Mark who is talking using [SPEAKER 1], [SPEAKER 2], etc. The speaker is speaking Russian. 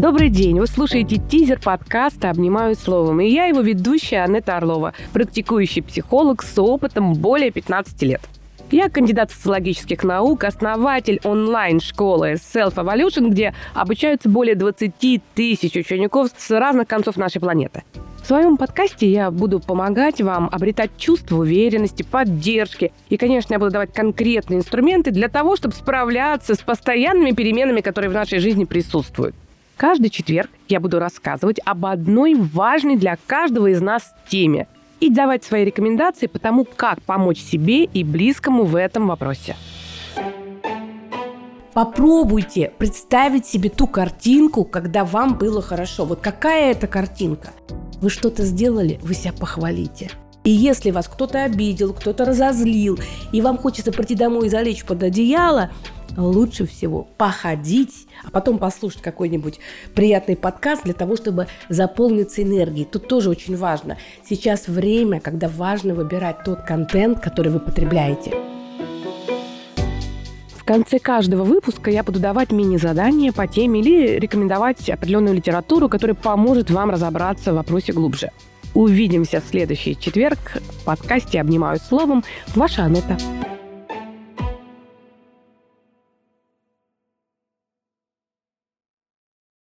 [SPEAKER 1] Добрый день! Вы слушаете тизер подкаста «Обнимаю словом». И я его ведущая Анетта Орлова, практикующий психолог с опытом более 15 лет. Я кандидат социологических наук, основатель онлайн-школы Self Evolution, где обучаются более 20 тысяч учеников с разных концов нашей планеты. В своем подкасте я буду помогать вам обретать чувство уверенности, поддержки. И, конечно, я буду давать конкретные инструменты для того, чтобы справляться с постоянными переменами, которые в нашей жизни присутствуют. Каждый четверг я буду рассказывать об одной важной для каждого из нас теме и давать свои рекомендации по тому, как помочь себе и близкому в этом вопросе.
[SPEAKER 2] Попробуйте представить себе ту картинку, когда вам было хорошо. Вот какая это картинка? Вы что-то сделали, вы себя похвалите. И если вас кто-то обидел, кто-то разозлил, и вам хочется прийти домой и залечь под одеяло, лучше всего походить, а потом послушать какой-нибудь приятный подкаст для того, чтобы заполниться энергией. Тут тоже очень важно. Сейчас время, когда важно выбирать тот контент, который вы потребляете.
[SPEAKER 1] В конце каждого выпуска я буду давать мини-задания по теме или рекомендовать определенную литературу, которая поможет вам разобраться в вопросе глубже. Увидимся в следующий четверг в подкасте «Обнимаю словом». Ваша Анетта.